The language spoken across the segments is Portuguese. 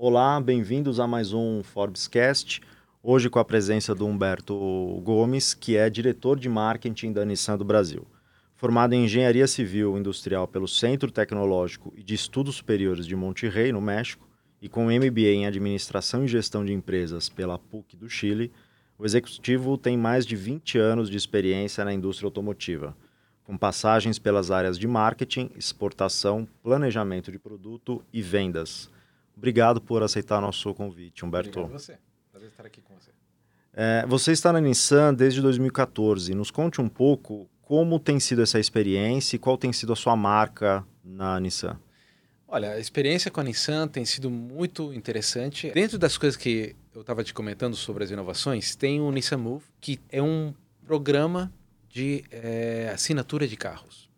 Olá, bem-vindos a mais um Forbescast. Hoje com a presença do Humberto Gomes, que é diretor de marketing da Nissan do Brasil. Formado em Engenharia Civil Industrial pelo Centro Tecnológico e de Estudos Superiores de Monterrey, no México, e com MBA em Administração e Gestão de Empresas pela PUC do Chile, o executivo tem mais de 20 anos de experiência na indústria automotiva com passagens pelas áreas de marketing, exportação, planejamento de produto e vendas. Obrigado por aceitar nosso convite, Humberto. Obrigado a você. Prazer estar aqui com você. É, você está na Nissan desde 2014. Nos conte um pouco como tem sido essa experiência e qual tem sido a sua marca na Nissan. Olha, a experiência com a Nissan tem sido muito interessante. Dentro das coisas que eu estava te comentando sobre as inovações, tem o Nissan Move, que é um programa de é, assinatura de carros.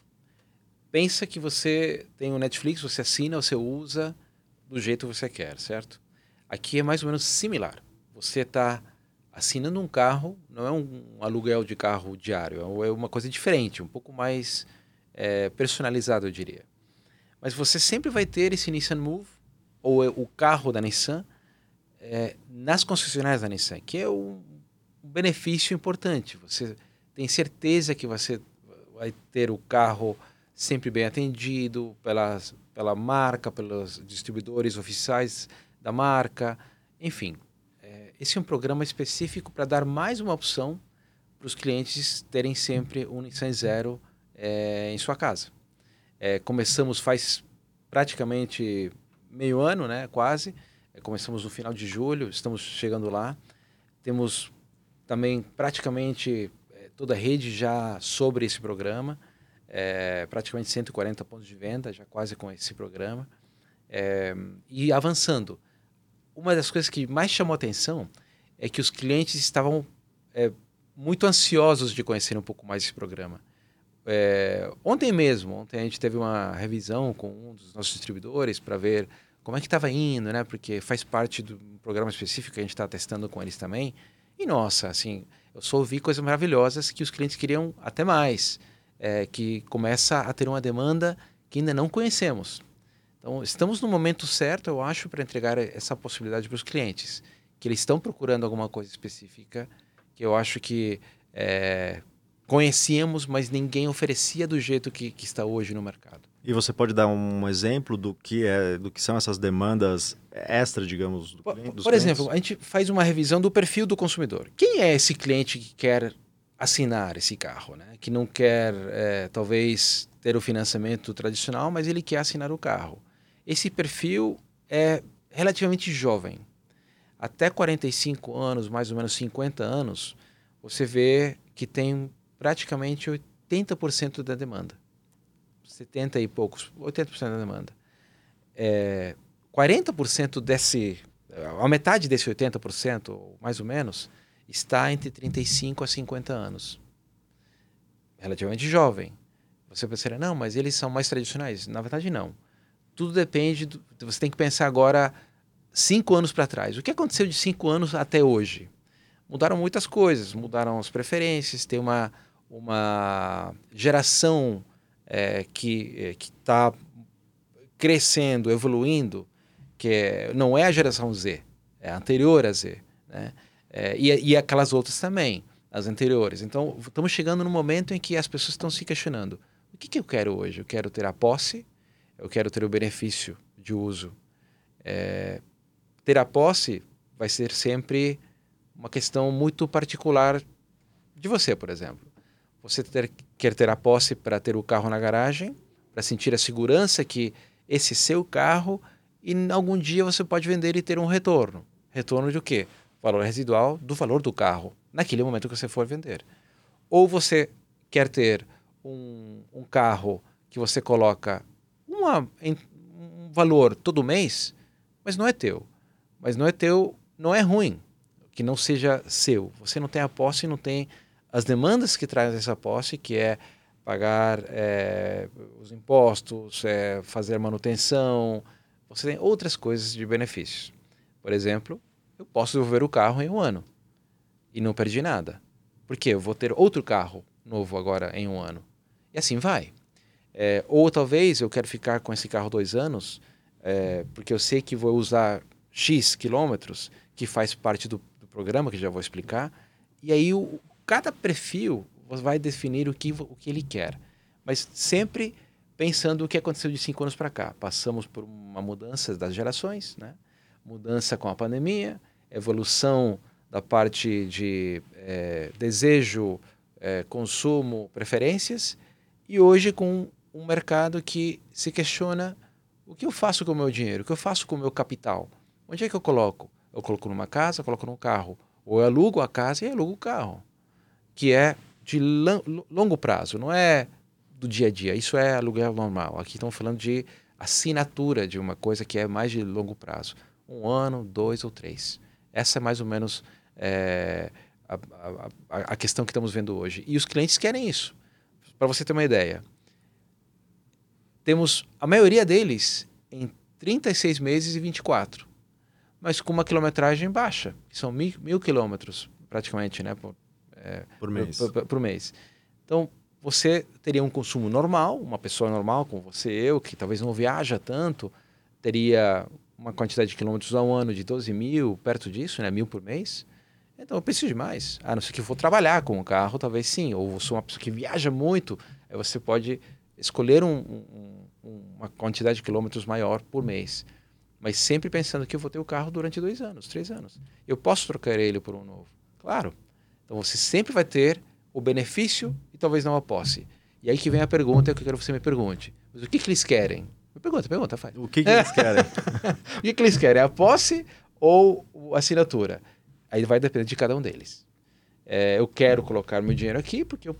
Pensa que você tem o Netflix, você assina, você usa do jeito que você quer, certo? Aqui é mais ou menos similar. Você está assinando um carro, não é um aluguel de carro diário, é uma coisa diferente, um pouco mais é, personalizado, eu diria. Mas você sempre vai ter esse Nissan Move, ou o carro da Nissan, é, nas concessionárias da Nissan, que é um benefício importante. Você tem certeza que você vai ter o carro sempre bem atendido pela, pela marca, pelos distribuidores oficiais da marca, enfim. É, esse é um programa específico para dar mais uma opção para os clientes terem sempre um Nissan Zero é, em sua casa. É, começamos faz praticamente meio ano, né, quase. É, começamos no final de julho, estamos chegando lá. Temos também praticamente toda a rede já sobre esse programa, é, praticamente 140 pontos de venda, já quase com esse programa, é, e avançando. Uma das coisas que mais chamou atenção é que os clientes estavam é, muito ansiosos de conhecer um pouco mais esse programa. É, ontem mesmo, ontem a gente teve uma revisão com um dos nossos distribuidores para ver como é que estava indo, né? Porque faz parte do programa específico que a gente está testando com eles também. E nossa, assim, eu só ouvi coisas maravilhosas que os clientes queriam até mais, é, que começa a ter uma demanda que ainda não conhecemos. Então, estamos no momento certo, eu acho, para entregar essa possibilidade para os clientes, que eles estão procurando alguma coisa específica, que eu acho que é, conhecíamos, mas ninguém oferecia do jeito que, que está hoje no mercado. E você pode dar um exemplo do que é, do que são essas demandas extra, digamos, do, por, dos Por exemplo, a gente faz uma revisão do perfil do consumidor. Quem é esse cliente que quer assinar esse carro, né? Que não quer é, talvez ter o financiamento tradicional, mas ele quer assinar o carro. Esse perfil é relativamente jovem. Até 45 anos, mais ou menos 50 anos, você vê que tem praticamente 80% da demanda. 70 e poucos, 80% da demanda. É, 40% desse, a metade desse 80%, mais ou menos, está entre 35 a 50 anos. Relativamente jovem. Você pensaria, não, mas eles são mais tradicionais. Na verdade, não. Tudo depende, do, você tem que pensar agora cinco anos para trás. O que aconteceu de cinco anos até hoje? Mudaram muitas coisas, mudaram as preferências, tem uma, uma geração é, que está crescendo, evoluindo, que é, não é a geração Z, é anterior a Z, né? É, e, e aquelas outras também, as anteriores. Então, estamos chegando no momento em que as pessoas estão se questionando: o que, que eu quero hoje? Eu quero ter a posse, eu quero ter o benefício de uso. É, ter a posse vai ser sempre uma questão muito particular de você, por exemplo. Você ter, quer ter a posse para ter o carro na garagem, para sentir a segurança que esse seu carro e algum dia você pode vender e ter um retorno. Retorno de quê? Valor residual do valor do carro, naquele momento que você for vender. Ou você quer ter um, um carro que você coloca uma, um valor todo mês, mas não é teu. Mas não é teu, não é ruim que não seja seu. Você não tem a posse e não tem as demandas que traz essa posse, que é pagar é, os impostos, é, fazer manutenção. Você tem outras coisas de benefícios. Por exemplo, eu posso devolver o carro em um ano e não perdi nada. Porque eu vou ter outro carro novo agora em um ano. E assim vai. É, ou talvez eu quero ficar com esse carro dois anos, é, porque eu sei que vou usar X quilômetros, que faz parte do, do, programa, que já vou explicar, e aí o, cada perfil vai definir o que, o que ele quer. Mas sempre pensando o que aconteceu de cinco anos para cá. Passamos por uma mudança das gerações, né? mudança com a pandemia, evolução da parte de é, desejo, é, consumo, preferências, e hoje com um mercado que se questiona o que eu faço com o meu dinheiro, o que eu faço com o meu capital, onde é que eu coloco? Eu coloco numa casa, coloco num carro, ou eu alugo a casa e alugo o carro, que é de longo prazo, não é do dia a dia, isso é aluguel normal. Aqui estamos falando de assinatura de uma coisa que é mais de longo prazo, um ano, dois ou três. Essa é mais ou menos é, a, a, a questão que estamos vendo hoje. E os clientes querem isso. Para você ter uma ideia, temos a maioria deles em 36 meses e 24, mas com uma quilometragem baixa, que são mil, mil quilômetros praticamente, né? Por, é, por mês. Por, por, por, mês. Então, você teria um consumo normal, uma pessoa normal como você eu, que talvez não viaja tanto, teria uma quantidade de quilômetros ao ano de 12 mil, perto disso, né? mil por mês. Então eu preciso de mais. A não ser que eu for trabalhar com o carro, talvez sim. Ou sou uma pessoa que viaja muito, aí você pode escolher um, um, uma quantidade de quilômetros maior por mês. Mas sempre pensando que eu vou ter o carro durante dois anos, três anos. Eu posso trocar ele por um novo. Claro. Então você sempre vai ter o benefício e talvez não a posse. E aí que vem a pergunta que eu quero que você me pergunte. Mas o que, que eles querem? Pergunta, pergunta, faz. O que, que eles querem? o que, que eles querem? A posse ou a assinatura? Aí vai depender de cada um deles. É, eu quero colocar meu dinheiro aqui porque eu,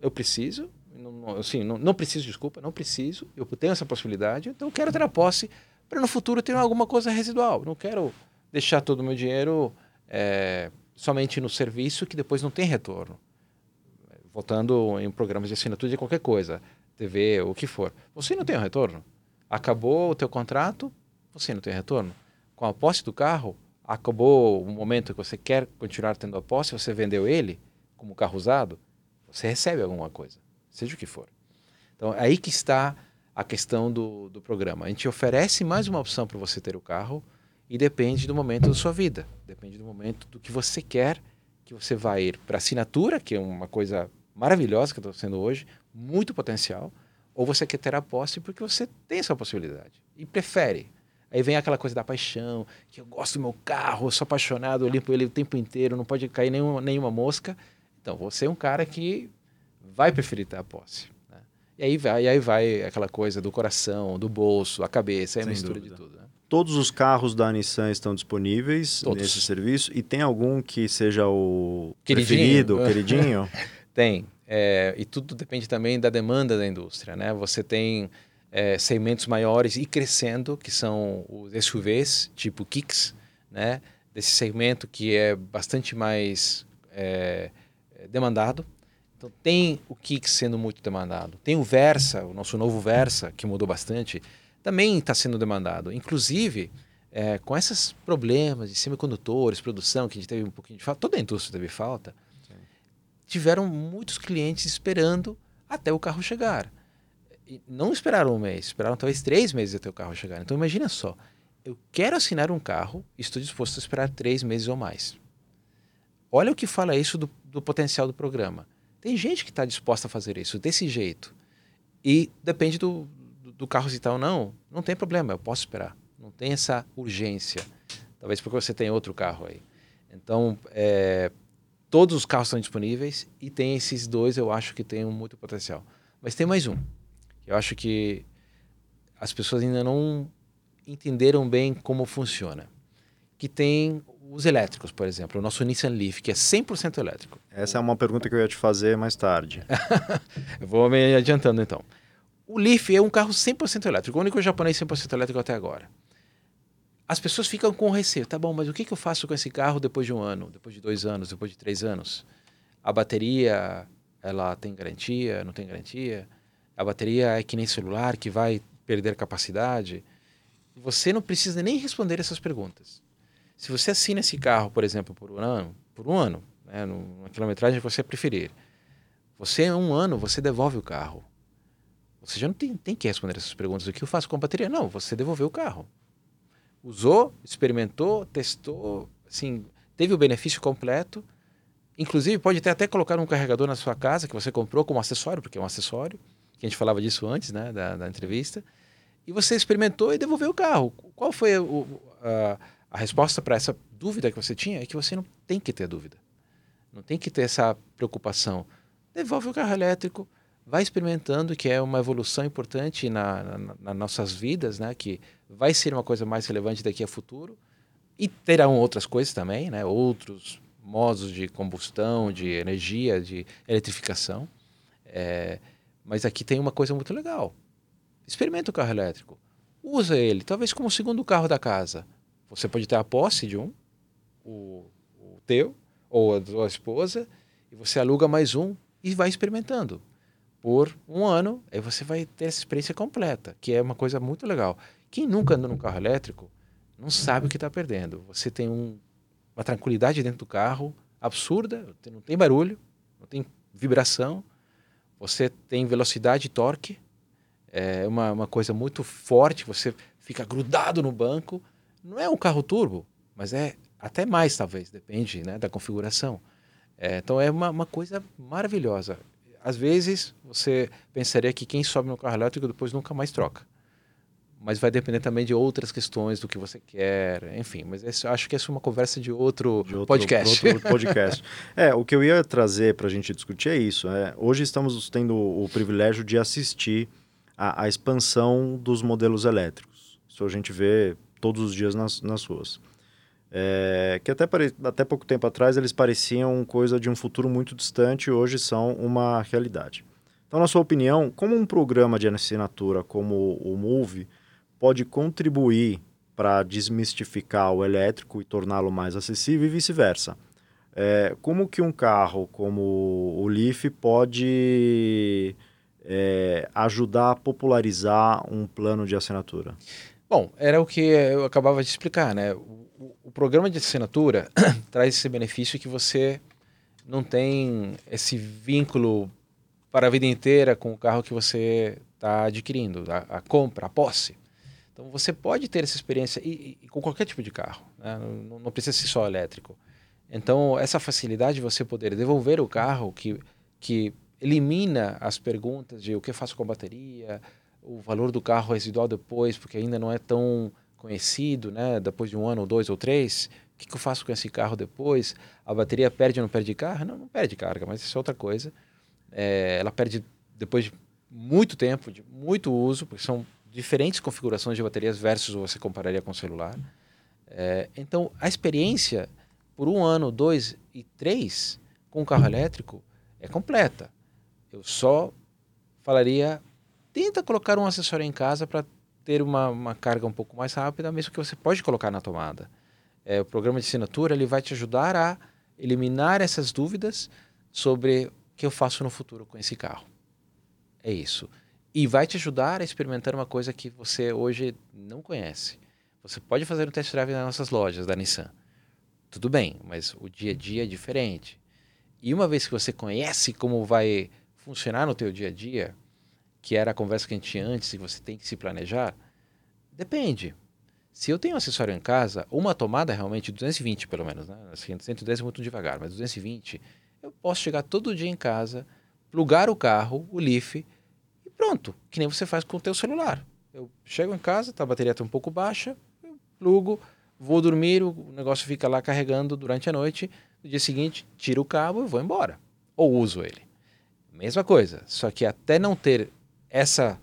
eu preciso, não, assim, não, não preciso, desculpa, não preciso, eu tenho essa possibilidade, então eu quero ter a posse para no futuro ter alguma coisa residual. Não quero deixar todo o meu dinheiro é, somente no serviço que depois não tem retorno. Voltando em programas de assinatura de qualquer coisa, TV, o que for. Você não tem um retorno. Acabou o teu contrato, você não tem retorno. Com a posse do carro, acabou o momento que você quer continuar tendo a posse, você vendeu ele como carro usado, você recebe alguma coisa, seja o que for. Então, é aí que está a questão do, do programa. A gente oferece mais uma opção para você ter o carro e depende do momento da sua vida, depende do momento do que você quer, que você vai ir para assinatura, que é uma coisa maravilhosa que está sendo hoje, muito potencial, ou você quer ter a posse porque você tem essa possibilidade e prefere Aí vem aquela coisa da paixão, que eu gosto do meu carro, sou apaixonado, eu limpo ele o tempo inteiro, não pode cair nenhuma, nenhuma mosca. Então, você é um cara que vai preferir ter a posse. Né? E aí vai, e aí vai aquela coisa do coração, do bolso, a cabeça, é a mistura dúvida. de tudo. Né? Todos os carros da Nissan estão disponíveis Todos. nesse serviço? E tem algum que seja o queridinho. preferido, queridinho? tem. É, e tudo depende também da demanda da indústria. Né? Você tem é, segmentos maiores e crescendo, que são os SUVs, tipo Kicks, né? desse segmento que é bastante mais é, demandado. Então tem o Kicks sendo muito demandado. Tem o Versa, o nosso novo Versa, que mudou bastante, também está sendo demandado. Inclusive, é, com esses problemas de semicondutores, produção, que a gente teve um pouquinho de falta, toda a indústria teve falta. Tiveram muitos clientes esperando até o carro chegar não esperaram um mês, esperaram talvez três meses até o carro chegar. Então imagina só, eu quero assinar um carro e estou disposto a esperar três meses ou mais. Olha o que fala isso do, do potencial do programa. Tem gente que está disposta a fazer isso desse jeito. E depende do, do, do carro tal ou não, não tem problema, eu posso esperar. Não tem essa urgência. Talvez porque você tem outro carro aí. Então, é, todos os carros estão disponíveis e tem esses dois, eu acho que tem muito potencial. Mas tem mais um. Eu acho que as pessoas ainda não entenderam bem como funciona. Que tem os elétricos, por exemplo, o nosso Nissan Leaf, que é 100% elétrico. Essa é uma pergunta que eu ia te fazer mais tarde. eu vou me adiantando então. O Leaf é um carro 100% elétrico, o único japonês 100% elétrico até agora. As pessoas ficam com receio, tá bom, mas o que, que eu faço com esse carro depois de um ano, depois de dois anos, depois de três anos? A bateria, ela tem garantia, não tem garantia? a bateria é que nem celular, que vai perder capacidade. Você não precisa nem responder essas perguntas. Se você assina esse carro, por exemplo, por um ano, por um ano, né, numa quilometragem que você preferir, você, um ano, você devolve o carro. Você já não tem, tem que responder essas perguntas. O que eu faço com a bateria? Não, você devolveu o carro. Usou, experimentou, testou, assim, teve o benefício completo. Inclusive, pode ter até colocar um carregador na sua casa que você comprou como acessório, porque é um acessório, que a gente falava disso antes né, da, da entrevista. E você experimentou e devolveu o carro. Qual foi o, a, a resposta para essa dúvida que você tinha? É que você não tem que ter dúvida. Não tem que ter essa preocupação. Devolve o carro elétrico, vai experimentando, que é uma evolução importante na, na, nas nossas vidas, né? que vai ser uma coisa mais relevante daqui a futuro. E terão outras coisas também, né? outros modos de combustão, de energia, de eletrificação. É, mas aqui tem uma coisa muito legal. Experimenta o carro elétrico. Usa ele, talvez como segundo carro da casa. Você pode ter a posse de um, o, o teu, ou a sua esposa, e você aluga mais um e vai experimentando por um ano, aí você vai ter essa experiência completa, que é uma coisa muito legal. Quem nunca andou num carro elétrico não sabe o que está perdendo. Você tem um, uma tranquilidade dentro do carro absurda, não tem barulho, não tem vibração, você tem velocidade e torque, é uma, uma coisa muito forte, você fica grudado no banco. Não é um carro turbo, mas é até mais, talvez, depende né, da configuração. É, então é uma, uma coisa maravilhosa às vezes você pensaria que quem sobe no carro elétrico depois nunca mais troca. Mas vai depender também de outras questões, do que você quer, enfim. Mas esse, acho que essa é uma conversa de outro, de outro podcast. Outro podcast. é, o que eu ia trazer para a gente discutir é isso. É, hoje estamos tendo o privilégio de assistir a, a expansão dos modelos elétricos. Isso a gente vê todos os dias nas, nas ruas é, que até, até pouco tempo atrás eles pareciam coisa de um futuro muito distante e hoje são uma realidade. Então, na sua opinião, como um programa de assinatura como o Move pode contribuir para desmistificar o elétrico e torná-lo mais acessível e vice-versa? É, como que um carro como o Leaf pode é, ajudar a popularizar um plano de assinatura? Bom, era o que eu acabava de explicar, né? O, programa de assinatura traz esse benefício que você não tem esse vínculo para a vida inteira com o carro que você está adquirindo, a, a, compra, a posse. Então você pode ter essa experiência e, e com qualquer tipo de carro, né? não, não, precisa ser só elétrico. Então essa facilidade de você poder devolver o carro que, que elimina as perguntas de o que faço com a bateria, o valor do carro residual depois, porque ainda não é tão conhecido, né? Depois de um ano, ou dois ou três, o que, que, eu faço com esse carro depois? A bateria perde ou não perde carga? Não, não perde carga, mas isso é outra coisa. É, ela perde depois de muito tempo, de muito uso, porque são diferentes configurações de baterias versus você compararia com o celular. É, então, a experiência por um ano, dois e três com o carro elétrico é completa. Eu só falaria, tenta colocar um acessório em casa para ter uma, uma carga um pouco mais rápida, mesmo que você pode colocar na tomada. É, o programa de assinatura ele vai te ajudar a eliminar essas dúvidas sobre o que eu faço no futuro com esse carro. É isso. E vai te ajudar a experimentar uma coisa que você hoje não conhece. Você pode fazer um test drive nas nossas lojas da Nissan. Tudo bem, mas o dia a dia é diferente. E uma vez que você conhece como vai funcionar no teu dia a dia, que era a conversa que a gente tinha antes, e você tem que se planejar, depende. Se eu tenho um acessório em casa, uma tomada realmente 220 pelo menos, né? Assim, 110 é muito devagar, mas 220, eu posso chegar todo dia em casa, plugar o carro, o Leaf, e pronto, que nem você faz com o teu celular. Eu chego em casa, tá, a bateria está um pouco baixa, eu plugo, vou dormir, o negócio fica lá carregando durante a noite, no dia seguinte, tiro o cabo e vou embora. Ou uso ele. Mesma coisa, só que até não ter essa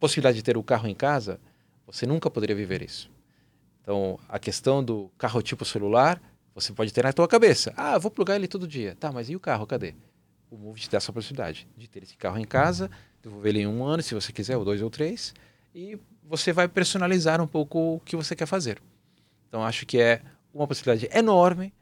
possibilidade de ter o carro em casa, você nunca poderia viver isso. Então, a questão do carro tipo celular, você pode ter na tua cabeça. Ah, vou plugar ele todo dia. Tá, mas e o carro, cadê? O Move te dá essa possibilidade de ter esse carro em casa, devolver ele em um ano, se você quiser, ou dois ou três, e você vai personalizar um pouco o que você quer fazer. Então, acho que é uma possibilidade enorme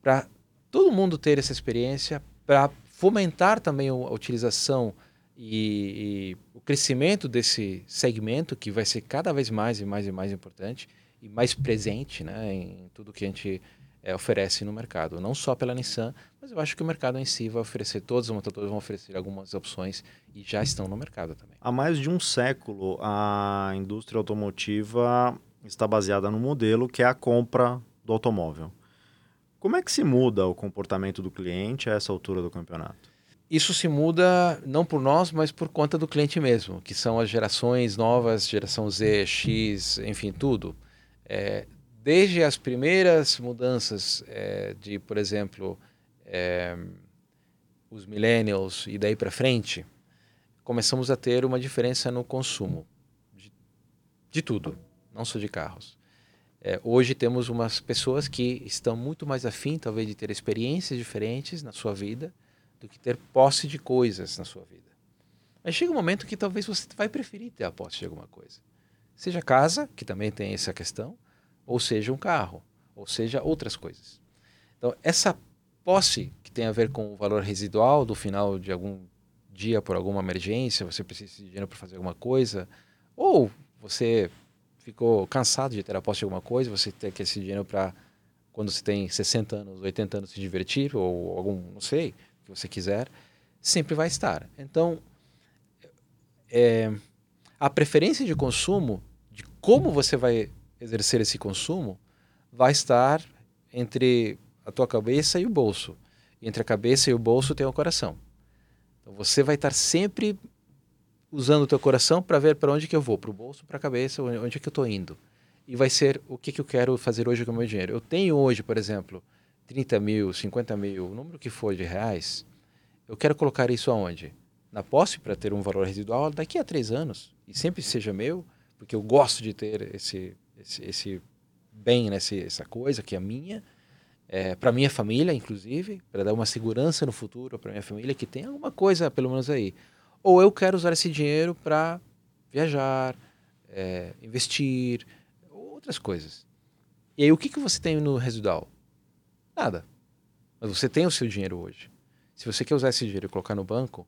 para todo mundo ter essa experiência, para fomentar também a utilização e, e, o crescimento desse segmento que vai ser cada vez mais e mais e mais importante e mais presente né, em tudo que a gente é, oferece no mercado. Não só pela Nissan, mas eu acho que o mercado em si vai oferecer, todos os montadores vão oferecer algumas opções e já estão no mercado também. Há mais de um século, a indústria automotiva está baseada no modelo que é a compra do automóvel. Como é que se muda o comportamento do cliente a essa altura do campeonato? Isso se muda não por nós, mas por conta do cliente mesmo, que são as gerações novas, geração Z, X, enfim, tudo. É, desde as primeiras mudanças é, de, por exemplo, é, os millennials e daí para frente, começamos a ter uma diferença no consumo de, de tudo, não só de carros. É, hoje temos umas pessoas que estão muito mais afim, talvez, de ter experiências diferentes na sua vida do que ter posse de coisas na sua vida. Mas chega um momento que talvez você vai preferir ter a posse de alguma coisa. Seja casa, que também tem essa questão, ou seja um carro, ou seja outras coisas. Então, essa posse que tem a ver com o valor residual do final de algum dia por alguma emergência, você precisa de dinheiro para fazer alguma coisa, ou você ficou cansado de ter a posse de alguma coisa, você tem que esse dinheiro para quando você tem 60 anos, 80 anos se divertir ou algum, não sei, que você quiser, sempre vai estar. Então, é, a preferência de consumo, de como você vai exercer esse consumo, vai estar entre a tua cabeça e o bolso. Entre a cabeça e o bolso tem o coração. Então você vai estar sempre usando o teu coração para ver para onde que eu vou, para o bolso, para a cabeça, onde é que eu estou indo. E vai ser o que, que eu quero fazer hoje com o meu dinheiro. Eu tenho hoje, por exemplo, 30 mil, 50 mil, o número que for de reais, eu quero colocar isso aonde? Na posse para ter um valor residual daqui a três anos. E sempre seja meu, porque eu gosto de ter esse, esse, esse bem, né, essa coisa que é minha, é, para minha família, inclusive, para dar uma segurança no futuro para minha família que tem alguma coisa, pelo menos aí ou eu quero usar esse dinheiro para viajar, é, investir, outras coisas. E aí o que, que você tem no residual? Nada. Mas você tem o seu dinheiro hoje. Se você quer usar esse dinheiro e colocar no banco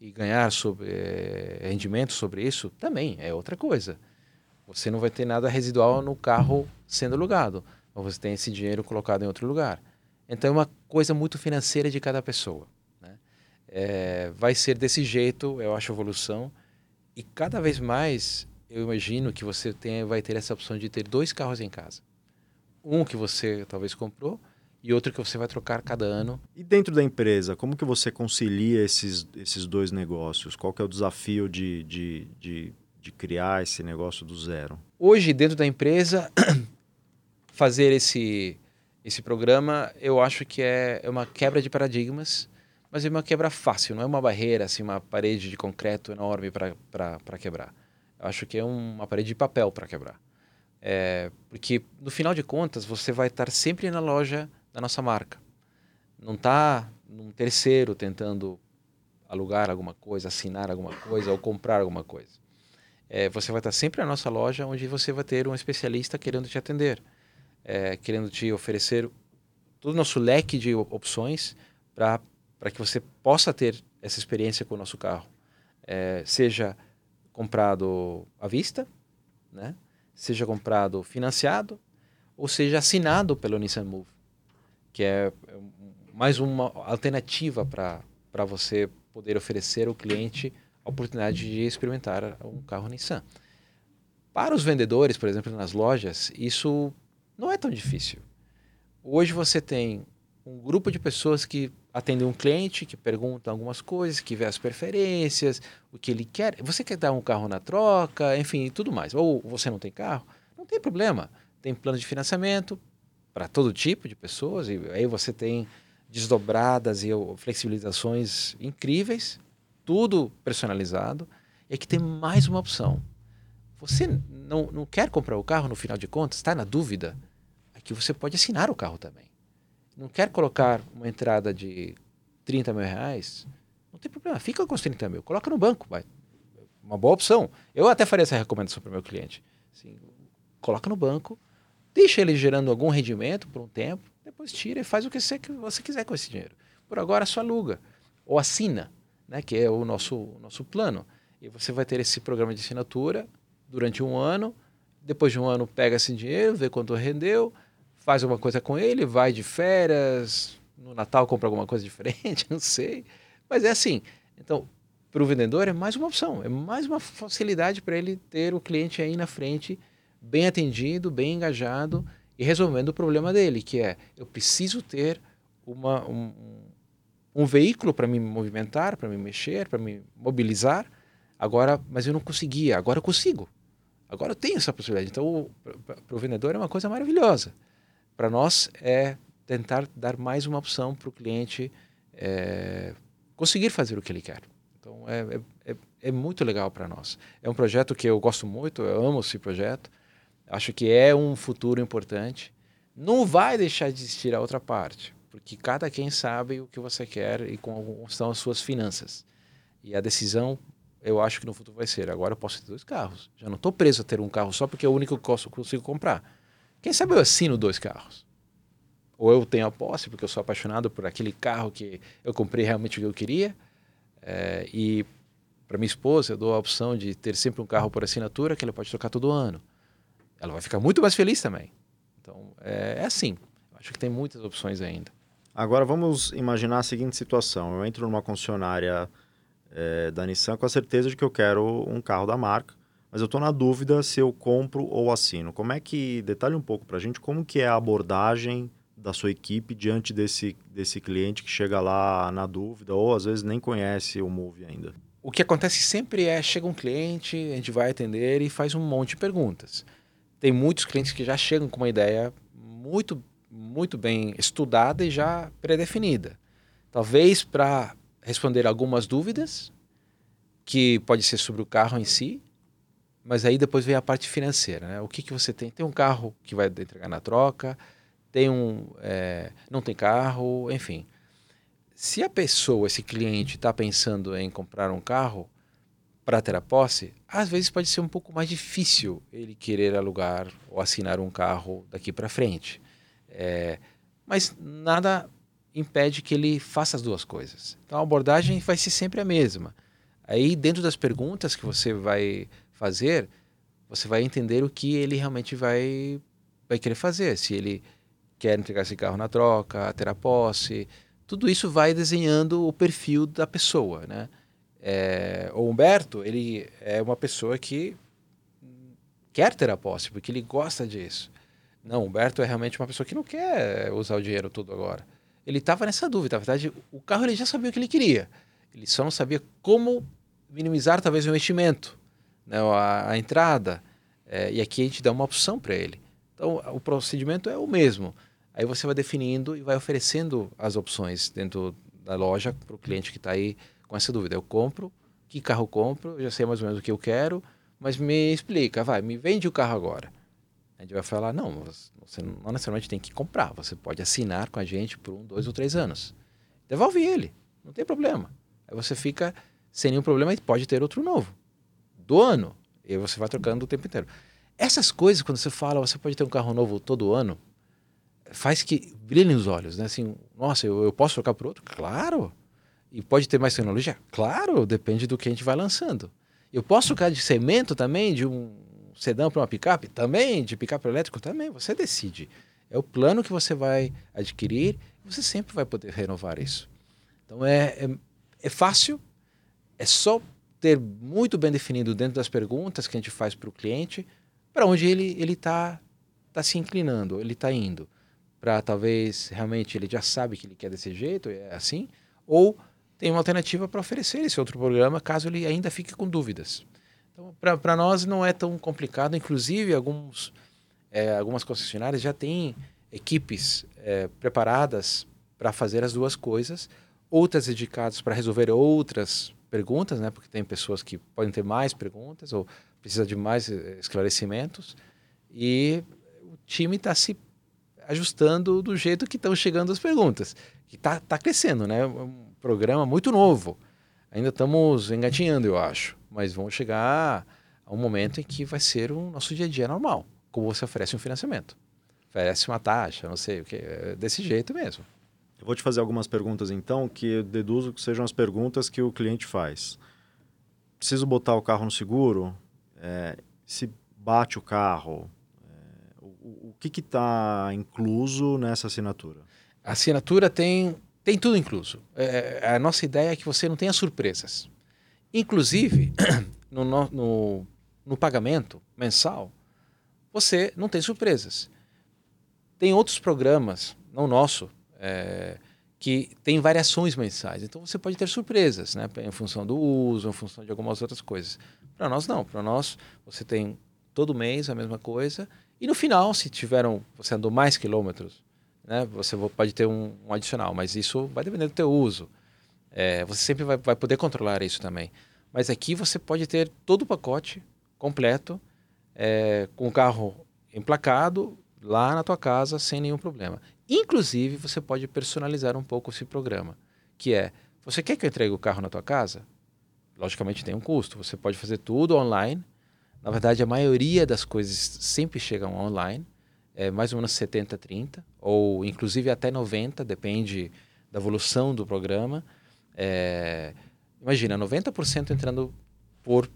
e ganhar sobre, é, rendimento sobre isso, também é outra coisa. Você não vai ter nada residual no carro sendo alugado, mas você tem esse dinheiro colocado em outro lugar. Então é uma coisa muito financeira de cada pessoa é, vai ser desse jeito, eu acho, a evolução. E cada vez mais eu imagino que você tem, vai ter essa opção de ter dois carros em casa. Um que você talvez comprou e outro que você vai trocar cada ano. E dentro da empresa, como que você concilia esses, esses dois negócios? Qual que é o desafio de, de, de, de criar esse negócio do zero? Hoje, dentro da empresa, fazer esse, esse programa, eu acho que é, é uma quebra de paradigmas mas é uma quebra fácil, não é uma barreira, assim, uma parede de concreto enorme para quebrar. Eu acho que é uma parede de papel para quebrar. É, porque, no final de contas, você vai estar sempre na loja da nossa marca. Não está num terceiro tentando alugar alguma coisa, assinar alguma coisa ou comprar alguma coisa. É, você vai estar sempre na nossa loja, onde você vai ter um especialista querendo te atender, é, querendo te oferecer todo o nosso leque de opções para que você possa ter essa experiência com o nosso carro. É, seja comprado à vista, né? seja comprado financiado, ou seja assinado pelo Nissan Move, que é mais uma alternativa para você poder oferecer ao cliente a oportunidade de experimentar um carro Nissan. Para os vendedores, por exemplo, nas lojas, isso não é tão difícil. Hoje você tem um grupo de pessoas que atende um cliente, que pergunta algumas coisas, que vê as preferências, o que ele quer. Você quer dar um carro na troca, enfim, tudo mais. Ou você não tem carro, não tem problema. Tem plano de financiamento para todo tipo de pessoas, e aí você tem desdobradas e flexibilizações incríveis, tudo personalizado. E aqui tem mais uma opção. Você não, não quer comprar o carro no final de contas, está na dúvida? Aqui você pode assinar o carro também não quer colocar uma entrada de 30 mil reais, não tem problema, fica com os 30 mil, coloca no banco, vai. Uma boa opção. Eu até faria essa recomendação para o meu cliente. Assim, coloca no banco, deixa ele gerando algum rendimento por um tempo, depois tira e faz o que você, que você quiser com esse dinheiro. Por agora, só aluga ou assina, né, que é o nosso, nosso plano. E você vai ter esse programa de assinatura durante um ano. Depois de um ano, pega esse dinheiro, vê quanto rendeu, faz alguma coisa com ele, vai de férias, no Natal compra alguma coisa diferente, não sei. Mas é assim. Então, para o vendedor é mais uma opção, é mais uma facilidade para ele ter o cliente aí na frente, bem atendido, bem engajado e resolvendo o problema dele, que é eu preciso ter uma, um, um veículo para me movimentar, para me mexer, para me mobilizar. Agora, mas eu não conseguia, agora eu consigo. Agora eu tenho essa possibilidade. Então, para o vendedor é uma coisa maravilhosa. Para nós é tentar dar mais uma opção para o cliente é, conseguir fazer o que ele quer. Então, é, é, é, é muito legal para nós. É um projeto que eu gosto muito, eu amo esse projeto. Acho que é um futuro importante. Não vai deixar de existir a outra parte, porque cada quem sabe o que você quer e como estão as suas finanças. E a decisão, eu acho que no futuro vai ser: agora eu posso ter dois carros. Já não estou preso a ter um carro só porque é o único que eu consigo comprar. Quem sabe eu assino dois carros. Ou eu tenho a posse, porque eu sou apaixonado por aquele carro que eu comprei realmente o que eu queria. É, e para minha esposa, eu dou a opção de ter sempre um carro por assinatura que ela pode trocar todo ano ela vai ficar muito mais feliz também. Então, é, é assim. Acho que tem muitas opções ainda. Agora, vamos imaginar a seguinte situação. Eu entro numa concessionária é, da Nissan com a certeza de que eu quero um carro da marca, mas eu estou na dúvida se eu compro ou assino. Como é que, detalhe um pouco para a gente, como que é a abordagem da sua equipe diante desse, desse cliente que chega lá na dúvida ou às vezes nem conhece o Move ainda? O que acontece sempre é, chega um cliente, a gente vai atender e faz um monte de perguntas tem muitos clientes que já chegam com uma ideia muito, muito bem estudada e já pré-definida. Talvez para responder algumas dúvidas, que pode ser sobre o carro em si, mas aí depois vem a parte financeira. Né? O que, que você tem? Tem um carro que vai entregar na troca, tem um, é, não tem carro, enfim. Se a pessoa, esse cliente, está pensando em comprar um carro, para ter a posse, às vezes pode ser um pouco mais difícil ele querer alugar ou assinar um carro daqui para frente. É, mas nada impede que ele faça as duas coisas. Então a abordagem vai ser sempre a mesma. Aí, dentro das perguntas que você vai fazer, você vai entender o que ele realmente vai, vai querer fazer. Se ele quer entregar esse carro na troca, ter a posse, tudo isso vai desenhando o perfil da pessoa, né? É, o Humberto, ele é uma pessoa que quer ter a posse, porque ele gosta disso. Não, o Humberto é realmente uma pessoa que não quer usar o dinheiro todo agora. Ele estava nessa dúvida. Na verdade, o carro ele já sabia o que ele queria. Ele só não sabia como minimizar talvez o investimento, né, a, a entrada. É, e aqui a gente dá uma opção para ele. Então, o procedimento é o mesmo. Aí você vai definindo e vai oferecendo as opções dentro da loja para o cliente que está aí com essa dúvida. Eu compro, que carro compro, eu já sei mais ou menos o que eu quero, mas me explica, vai, me vende o carro agora. A gente vai falar, não, você não necessariamente tem que comprar, você pode assinar com a gente por um, dois ou três anos. Devolve ele, não tem problema. Aí você fica sem nenhum problema e pode ter outro novo. Do ano, e você vai trocando o tempo inteiro. Essas coisas, quando você fala, você pode ter um carro novo todo ano, faz que brilhe os olhos, né? Assim, nossa, eu, eu posso trocar por outro? Claro! E pode ter mais tecnologia? Claro, depende do que a gente vai lançando. Eu posso trocar de cimento também, de um sedã para uma picape? Também, de picape elétrico? Também, você decide. É o plano que você vai adquirir você sempre vai poder renovar isso. Então é, é, é fácil, é só ter muito bem definido dentro das perguntas que a gente faz para o cliente para onde ele está tá se inclinando, ele está indo. Para talvez realmente ele já sabe que ele quer desse jeito, é assim, ou tem uma alternativa para oferecer esse outro programa, caso ele ainda fique com dúvidas. Então, para nós não é tão complicado, inclusive alguns, é, algumas concessionárias já têm equipes é, preparadas para fazer as duas coisas, outras dedicadas para resolver outras perguntas, né, porque tem pessoas que podem ter mais perguntas ou precisa de mais é, esclarecimentos, e o time está se ajustando do jeito que estão chegando as perguntas, que está tá crescendo, né? Programa muito novo. Ainda estamos engatinhando, eu acho. Mas vamos chegar a um momento em que vai ser o nosso dia a dia normal. Como você oferece um financiamento. Oferece uma taxa, não sei o que. É desse jeito mesmo. Eu vou te fazer algumas perguntas então, que eu deduzo que sejam as perguntas que o cliente faz. Preciso botar o carro no seguro? É, se bate o carro, é, o, o que está incluso nessa assinatura? A assinatura tem tem tudo incluso. É, a nossa ideia é que você não tenha surpresas. Inclusive, no, no, no pagamento mensal, você não tem surpresas. Tem outros programas, não nosso, é, que tem variações mensais. Então você pode ter surpresas, né? Em função do uso, em função de algumas outras coisas. Para nós não. Para nós você tem todo mês a mesma coisa e no final, se tiveram você andou mais quilômetros, né? Você pode ter um, um adicional, mas isso vai depender do teu uso. É, você sempre vai, vai poder controlar isso também. Mas aqui você pode ter todo o pacote completo é, com o carro emplacado lá na tua casa sem nenhum problema. Inclusive, você pode personalizar um pouco esse programa, que é, você quer que eu entregue o carro na tua casa? Logicamente tem um custo. Você pode fazer tudo online. Na verdade, a maioria das coisas sempre chegam online. É mais ou menos 70, 30, ou inclusive até 90, depende da evolução do programa. É, imagina, 90% entrando por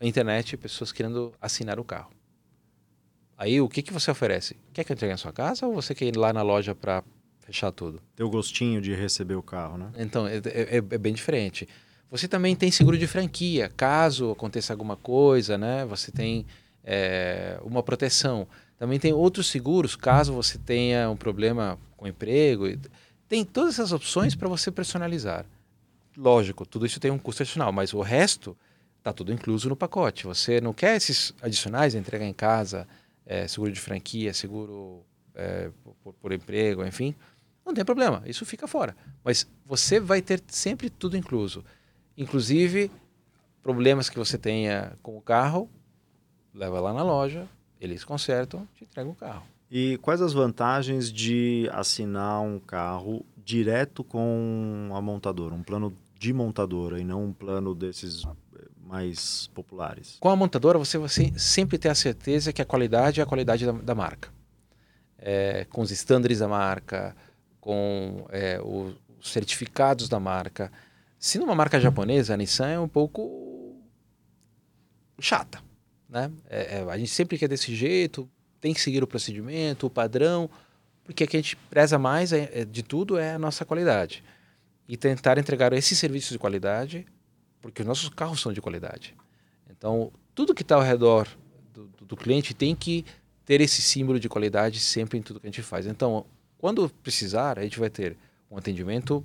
internet, pessoas querendo assinar o carro. Aí o que, que você oferece? Quer que eu entregue na sua casa ou você quer ir lá na loja para fechar tudo? Ter o gostinho de receber o carro, né? Então, é, é, é, bem diferente. Você também tem seguro de franquia, caso aconteça alguma coisa, né? Você tem é, uma proteção. Também tem outros seguros, caso você tenha um problema com emprego. Tem todas essas opções para você personalizar. Lógico, tudo isso tem um custo adicional, mas o resto está tudo incluso no pacote. Você não quer esses adicionais, entregar em casa, é, seguro de franquia, seguro é, por, por, emprego, enfim, não tem problema, isso fica fora. Mas você vai ter sempre tudo incluso. Inclusive, problemas que você tenha com o carro, leva lá na loja, eles consertam, te entregam o carro. E quais as vantagens de assinar um carro direto com a montadora, um plano de montadora e não um plano desses mais populares? Com a montadora, você, você sempre tem a certeza que a qualidade é a qualidade da, da marca. É, com os estándares da marca, com é, os certificados da marca. Se numa marca japonesa, a Nissan é um pouco chata. Né? É, é, a gente sempre quer desse jeito, tem que seguir o procedimento, o padrão, porque o que a gente preza mais é, é, de tudo é a nossa qualidade. E tentar entregar esses serviços de qualidade porque os nossos carros são de qualidade. Então, tudo que está ao redor do, do, do, cliente tem que ter esse símbolo de qualidade sempre em tudo que a gente faz. Então, quando precisar, a gente vai ter um atendimento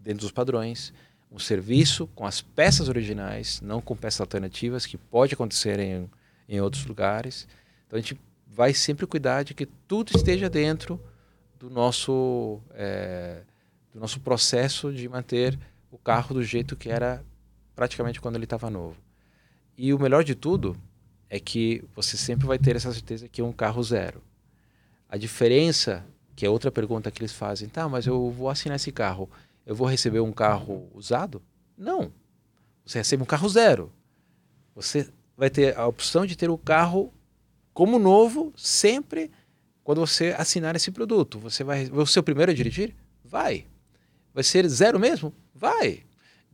dentro dos padrões, um serviço com as peças originais, não com peças alternativas, que pode acontecer em, em outros lugares. Então, a gente vai sempre cuidar de que tudo esteja dentro do nosso, é, do nosso processo de manter o carro do jeito que era praticamente quando ele estava novo. E o melhor de tudo é que você sempre vai ter essa certeza que é um carro zero. A diferença, que é outra pergunta que eles fazem, tá, mas eu vou assinar esse carro, eu vou receber um carro usado? Não. Você recebe um carro zero. Você vai ter a opção de ter o carro como novo sempre quando você assinar esse produto. Você vai, vai ser o primeiro a dirigir? Vai. Vai ser zero mesmo? Vai.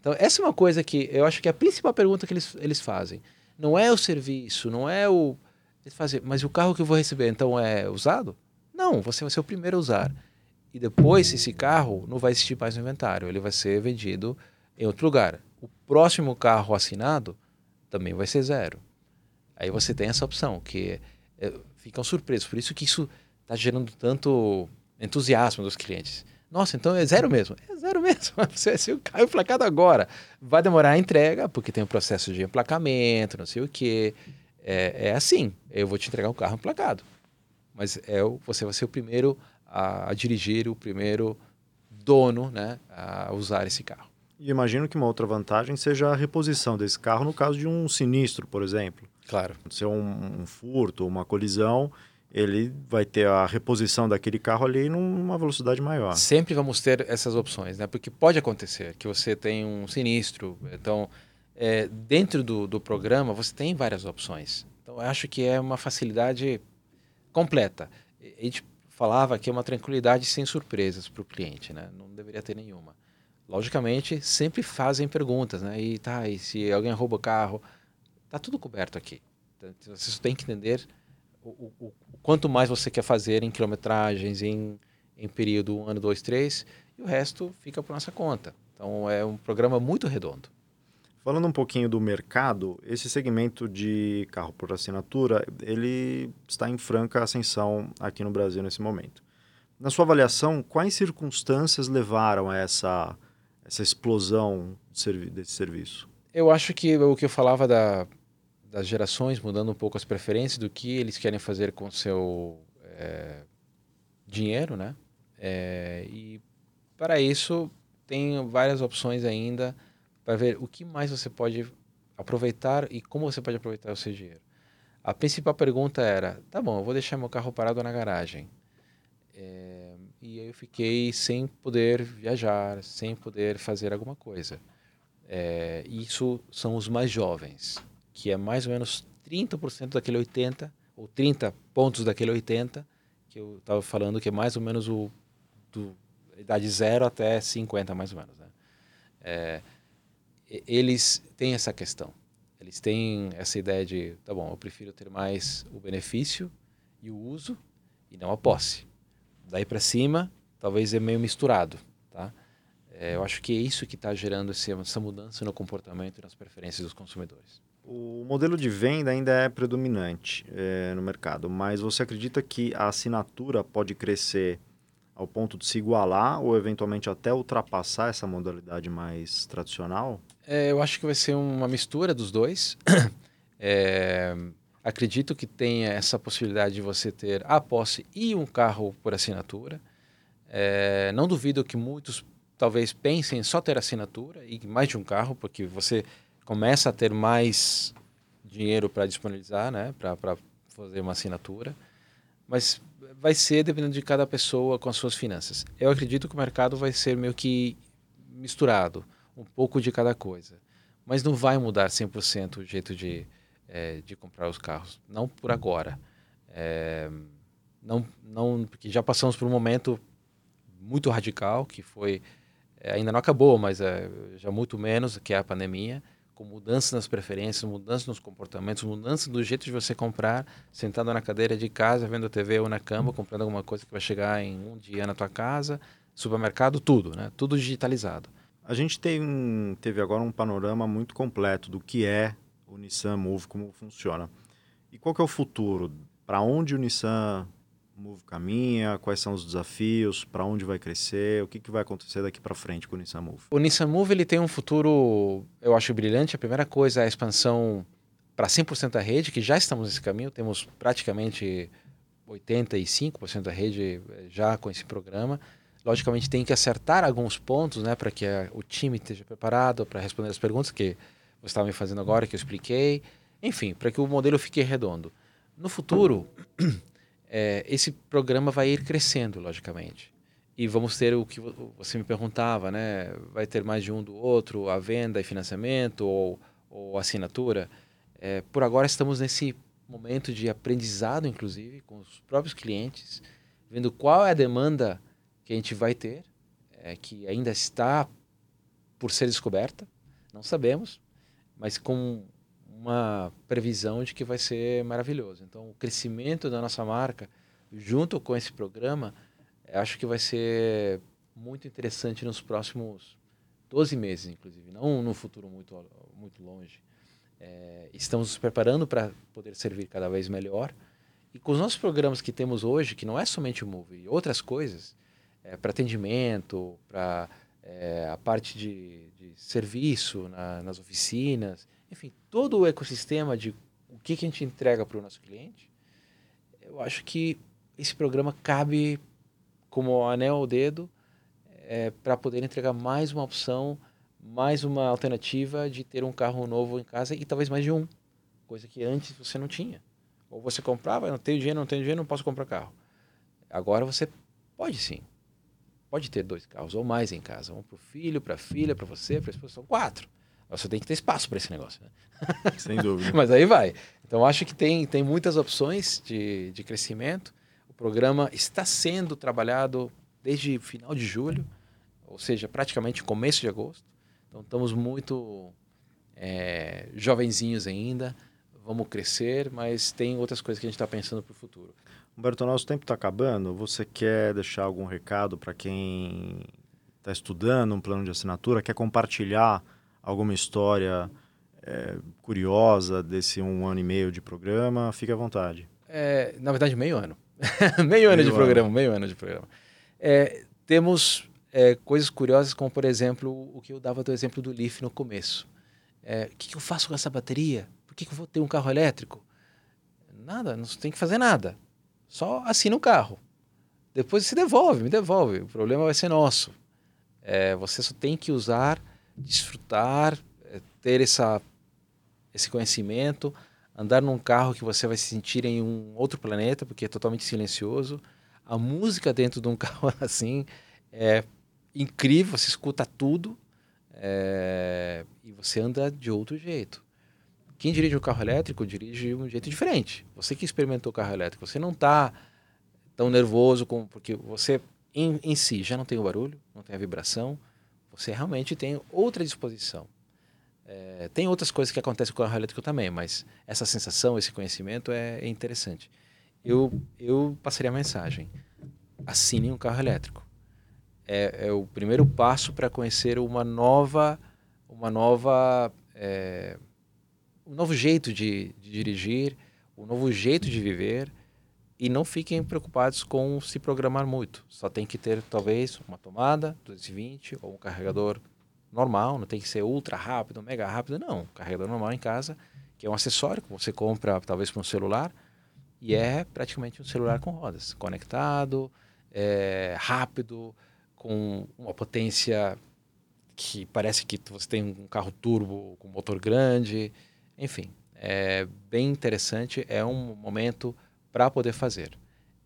Então, essa é uma coisa que eu acho que é a principal pergunta que eles, eles fazem. Não é o serviço, não é o. Eles fazem, mas o carro que eu vou receber, então é usado? Não, você vai ser o primeiro a usar. E depois, esse carro não vai existir mais no inventário, ele vai ser vendido em outro lugar. O próximo carro assinado também vai ser zero. Aí você tem essa opção, que é, ficam surpresos. Por isso que isso está gerando tanto entusiasmo dos clientes. Nossa, então é zero mesmo. É zero mesmo. Você, se o carro é emplacado agora, vai demorar a entrega, porque tem um processo de emplacamento, não sei o quê. É, é assim, eu vou te entregar um carro emplacado. Mas é o, você vai ser o primeiro a, a dirigir, o primeiro dono né, a usar esse carro. E imagino que uma outra vantagem seja a reposição desse carro no caso de um sinistro, por exemplo. Claro. Se é um, um furto, uma colisão, ele vai ter a reposição daquele carro ali numa velocidade maior. Sempre vamos ter essas opções, né? Porque pode acontecer que você tem um sinistro. Então, é, dentro do, do programa, você tem várias opções. Então, eu acho que é uma facilidade completa. A gente falava que é uma tranquilidade sem surpresas para o cliente, né? Não deveria ter nenhuma. Logicamente, sempre fazem perguntas, né? E tá, e se alguém rouba o carro, tá tudo coberto aqui. Então, você tem que entender o, o, quanto mais você quer fazer em quilometragens, em, em período um ano, dois, três, e o resto fica por nossa conta. Então é um programa muito redondo. Falando um pouquinho do mercado, esse segmento de carro por assinatura, ele está em franca ascensão aqui no Brasil nesse momento. Na sua avaliação, quais circunstâncias levaram a essa, essa explosão desse serviço? Eu acho que o que eu falava da, das gerações, mudando um pouco as preferências do que eles querem fazer com seu é, dinheiro, né? É, e para isso tem várias opções ainda para ver o que mais você pode aproveitar e como você pode aproveitar o seu dinheiro. A principal pergunta era: tá bom, eu vou deixar meu carro parado na garagem. É, e aí eu fiquei sem poder viajar, sem poder fazer alguma coisa. É, isso são os mais jovens, que é mais ou menos 30% daquele 80, ou 30 pontos daquele 80, que eu estava falando que é mais ou menos o do idade 0 até 50, mais ou menos. Né? É, eles têm essa questão. Eles têm essa ideia de, tá bom, eu prefiro ter mais o benefício e o uso e não a posse. Daí para cima, talvez é meio misturado, tá? É, eu acho que é isso que está gerando essa mudança no comportamento e nas preferências dos consumidores. O modelo de venda ainda é predominante é, no mercado, mas você acredita que a assinatura pode crescer ao ponto de se igualar ou eventualmente até ultrapassar essa modalidade mais tradicional? É, eu acho que vai ser uma mistura dos dois. é, acredito que tenha essa possibilidade de você ter a posse e um carro por assinatura. É, não duvido que muitos talvez pensem em só ter assinatura e mais de um carro, porque você começa a ter mais dinheiro para disponibilizar, né, para fazer uma assinatura. Mas vai ser dependendo de cada pessoa com as suas finanças. Eu acredito que o mercado vai ser meio que misturado, um pouco de cada coisa. Mas não vai mudar 100% o jeito de, é, de comprar os carros. Não por agora. É, não, não, porque já passamos por um momento muito radical, que foi, é, ainda não acabou, mas é, já muito menos, que é a pandemia com mudanças nas preferências, mudanças nos comportamentos, mudanças do jeito de você comprar, sentado na cadeira de casa, vendo a TV ou na cama, comprando alguma coisa que vai chegar em um dia na tua casa, supermercado, tudo, né? Tudo digitalizado. A gente tem, teve agora um panorama muito completo do que é o Nissan Move, como funciona. E qual é o futuro? Para onde o Nissan Move caminha, quais são os desafios, para onde vai crescer, o que, que vai acontecer daqui para frente com o Nissan Move? O Nissan Move ele tem um futuro, eu acho brilhante. A primeira coisa é a expansão para 100% da rede, que já estamos nesse caminho, temos praticamente 85% da rede eh, já com esse programa. Logicamente tem que acertar alguns pontos, né, para que a, o time esteja preparado para responder as perguntas que você estava me fazendo agora, que eu expliquei. Enfim, para que o modelo fique redondo. No futuro, é, esse programa vai ir crescendo, logicamente. E vamos ter o que você me perguntava, né? Vai ter mais de um do outro, a venda e financiamento ou, ou assinatura. É, por agora estamos nesse momento de aprendizado, inclusive, com os próprios clientes, vendo qual é a demanda que a gente vai ter, é, que ainda está por ser descoberta, não sabemos, mas com uma previsão de que vai ser maravilhoso. Então, o crescimento da nossa marca, junto com esse programa, acho que vai ser muito interessante nos próximos 12 meses, inclusive, não no futuro muito, muito longe. É, estamos nos preparando para poder servir cada vez melhor. E com os nossos programas que temos hoje, que não é somente o Move, outras coisas, é, para atendimento, para é, a parte de, de serviço na, nas oficinas, enfim, todo o ecossistema de o que, que a gente entrega para o nosso cliente, eu acho que esse programa cabe como anel ao dedo é, para poder entregar mais uma opção, mais uma alternativa de ter um carro novo em casa e talvez mais de um, coisa que antes você não tinha. Ou você comprava, não tenho dinheiro, não tenho dinheiro, não posso comprar carro. Agora você pode sim. Pode ter dois carros ou mais em casa. Um para o filho, para a filha, para você, para a esposa. São quatro. Você tem que ter espaço para esse negócio. Né? Sem dúvida. Mas aí vai. Então, acho que tem, tem muitas opções de, de crescimento. O programa está sendo trabalhado desde final de julho, ou seja, praticamente começo de agosto. Então, estamos muito é, jovenzinhos ainda. Vamos crescer, mas tem outras coisas que a gente está pensando para o futuro. Humberto, nosso tempo está acabando. Você quer deixar algum recado para quem está estudando um plano de assinatura, quer compartilhar alguma história é, curiosa desse um ano e meio de programa, fique à vontade. É, na verdade, meio ano. meio ano meio de ano. programa, meio ano de programa. É, temos é, coisas curiosas, como por exemplo, o que eu dava do exemplo do Leaf no começo. É, o que, que, eu faço com essa bateria? Por que, que eu vou ter um carro elétrico? Nada, não tem que fazer nada. Só assina o carro. Depois se devolve, me devolve. O problema vai ser nosso. É, você só tem que usar, desfrutar, é, ter essa, esse conhecimento, andar num carro que você vai se sentir em um outro planeta, porque é totalmente silencioso. A música dentro de um carro assim é incrível, você escuta tudo é, e você anda de outro jeito. Quem dirige um carro elétrico dirige de um jeito diferente. Você que experimentou o carro elétrico, você não está tão nervoso como porque você em, em, si já não tem o barulho, não tem a vibração, você realmente tem outra disposição. É, tem outras coisas que acontecem com o carro elétrico também, mas essa sensação, esse conhecimento é, é interessante. Eu, eu passaria a mensagem: assine um carro elétrico. É, é o primeiro passo para conhecer uma nova, uma nova, é, um novo jeito de, de dirigir, um novo jeito de viver e não fiquem preocupados com se programar muito. Só tem que ter talvez uma tomada 220 ou um carregador normal, não tem que ser ultra rápido, mega rápido, não. Carregador normal em casa, que é um acessório que você compra talvez para um celular e é praticamente um celular com rodas, conectado, é, rápido, com uma potência que parece que você tem um carro turbo com motor grande, enfim, é bem interessante, é um momento para poder fazer.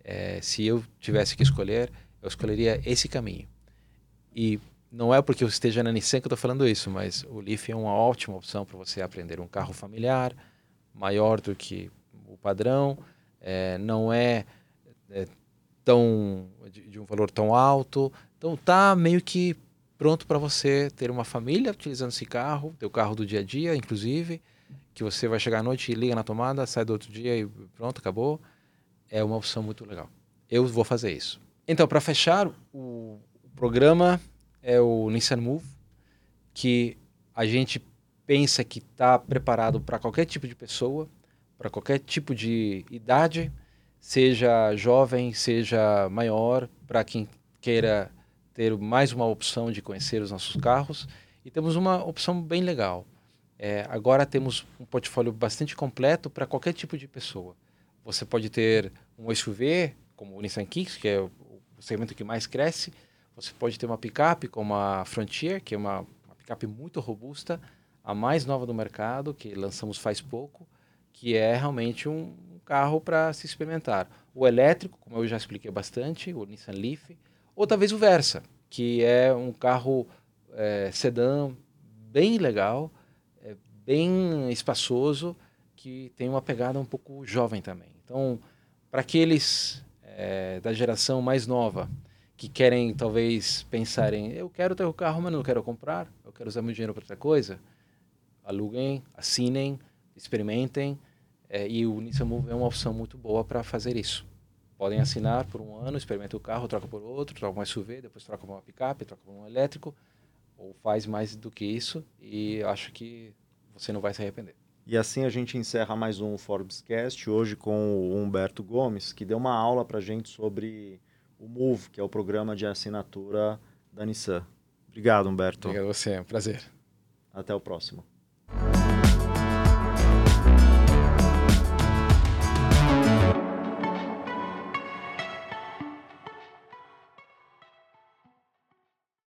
É, se eu tivesse que escolher, eu escolheria esse caminho. E não é porque eu esteja na Nissan que eu estou falando isso, mas o Leaf é uma ótima opção para você aprender um carro familiar, maior do que o padrão, é, não é, é tão de, de, um valor tão alto, então tá meio que pronto para você ter uma família utilizando esse carro, teu carro do dia a dia, inclusive, que você vai chegar à noite e liga na tomada, sai do outro dia e pronto, acabou é uma opção muito legal. Eu vou fazer isso. Então, para fechar, o, programa é o Nissan Move, que a gente pensa que está preparado para qualquer tipo de pessoa, para qualquer tipo de idade, seja jovem, seja maior, para quem queira ter mais uma opção de conhecer os nossos carros. E temos uma opção bem legal. É, agora temos um portfólio bastante completo para qualquer tipo de pessoa. Você pode ter um SUV, como o Nissan Kicks, que é o segmento que mais cresce. Você pode ter uma picape como a Frontier, que é uma, uma picape muito robusta, a mais nova do mercado, que lançamos faz pouco, que é realmente um carro para se experimentar. O elétrico, como eu já expliquei bastante, o Nissan Leaf, ou talvez o Versa, que é um carro é, sedã bem legal, bem espaçoso, que tem uma pegada um pouco jovem também. Então, para aqueles é, da geração mais nova que querem talvez pensarem, eu quero ter o carro, mas não quero comprar, eu quero usar meu dinheiro para outra coisa, aluguem, assinem, experimentem, é, e o Nissan Move é uma opção muito boa para fazer isso. Podem assinar por um ano, experimenta o carro, troca por outro, troca um SUV, depois troca por uma picape, troca por um elétrico, ou faz mais do que isso, e acho que você não vai se arrepender. E assim a gente encerra mais um Forbescast, hoje com o Humberto Gomes, que deu uma aula para a gente sobre o Move, que é o programa de assinatura da Nissan. Obrigado, Humberto. Obrigado a você, é um prazer. Até o próximo.